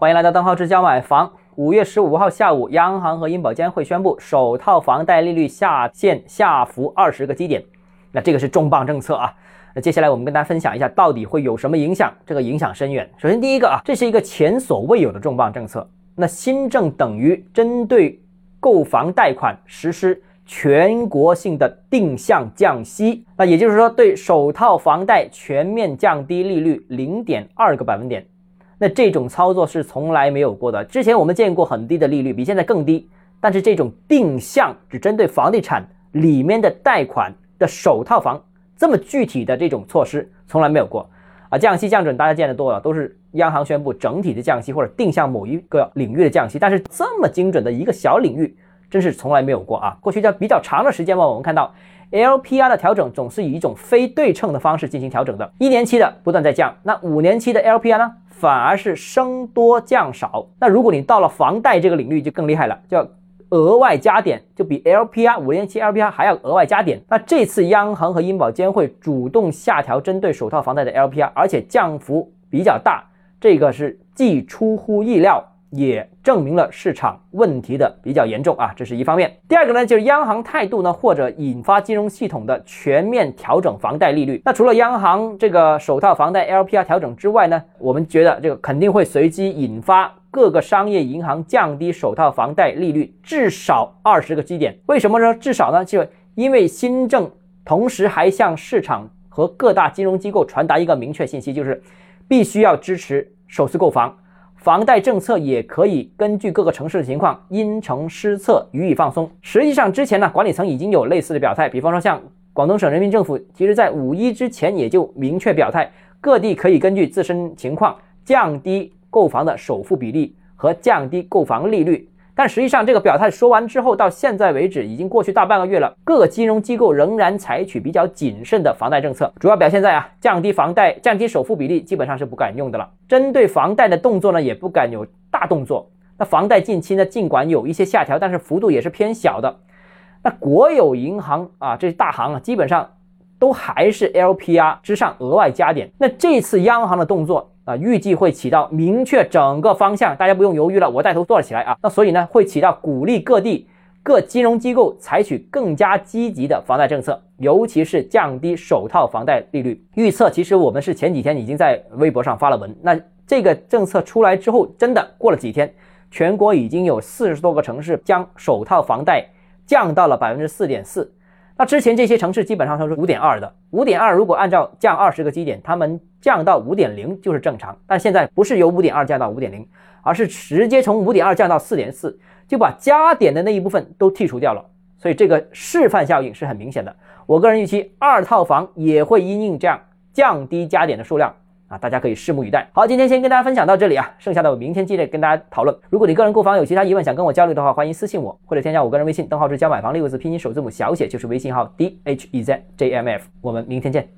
欢迎来到邓浩之教买房。五月十五号下午，央行和银保监会宣布首套房贷利率下限下浮二十个基点，那这个是重磅政策啊。那接下来我们跟大家分享一下，到底会有什么影响？这个影响深远。首先第一个啊，这是一个前所未有的重磅政策。那新政等于针对购房贷款实施全国性的定向降息，那也就是说，对首套房贷全面降低利率零点二个百分点。那这种操作是从来没有过的。之前我们见过很低的利率，比现在更低，但是这种定向只针对房地产里面的贷款的首套房这么具体的这种措施从来没有过啊！降息降准大家见得多了，都是央行宣布整体的降息或者定向某一个领域的降息，但是这么精准的一个小领域，真是从来没有过啊！过去在比较长的时间嘛，我们看到。LPR 的调整总是以一种非对称的方式进行调整的，一年期的不断在降，那五年期的 LPR 呢，反而是升多降少。那如果你到了房贷这个领域就更厉害了，叫额外加点，就比 LPR 五年期 LPR 还要额外加点。那这次央行和银保监会主动下调针对首套房贷的 LPR，而且降幅比较大，这个是既出乎意料。也证明了市场问题的比较严重啊，这是一方面。第二个呢，就是央行态度呢，或者引发金融系统的全面调整房贷利率。那除了央行这个首套房贷 LPR 调整之外呢，我们觉得这个肯定会随机引发各个商业银行降低首套房贷利率至少二十个基点。为什么呢至少呢？就因为新政同时还向市场和各大金融机构传达一个明确信息，就是必须要支持首次购房。房贷政策也可以根据各个城市的情况因城施策予以放松。实际上，之前呢，管理层已经有类似的表态，比方说像广东省人民政府，其实在五一之前也就明确表态，各地可以根据自身情况降低购房的首付比例和降低购房利率。但实际上，这个表态说完之后，到现在为止已经过去大半个月了，各金融机构仍然采取比较谨慎的房贷政策，主要表现在啊，降低房贷、降低首付比例，基本上是不敢用的了。针对房贷的动作呢，也不敢有大动作。那房贷近期呢，尽管有一些下调，但是幅度也是偏小的。那国有银行啊，这些大行啊，基本上都还是 LPR 之上额外加点。那这次央行的动作。啊，预计会起到明确整个方向，大家不用犹豫了，我带头做了起来啊。那所以呢，会起到鼓励各地各金融机构采取更加积极的房贷政策，尤其是降低首套房贷利率。预测其实我们是前几天已经在微博上发了文，那这个政策出来之后，真的过了几天，全国已经有四十多个城市将首套房贷降到了百分之四点四。那之前这些城市基本上都是五点二的，五点二如果按照降二十个基点，他们降到五点零就是正常。但现在不是由五点二降到五点零，而是直接从五点二降到四点四，就把加点的那一部分都剔除掉了。所以这个示范效应是很明显的。我个人预期二套房也会因应这样降低加点的数量。啊，大家可以拭目以待。好，今天先跟大家分享到这里啊，剩下的我明天接着跟大家讨论。如果你个人购房有其他疑问想跟我交流的话，欢迎私信我或者添加我个人微信，邓浩志教买房六个字拼音首字母小写就是微信号 d h e z j m f。我们明天见。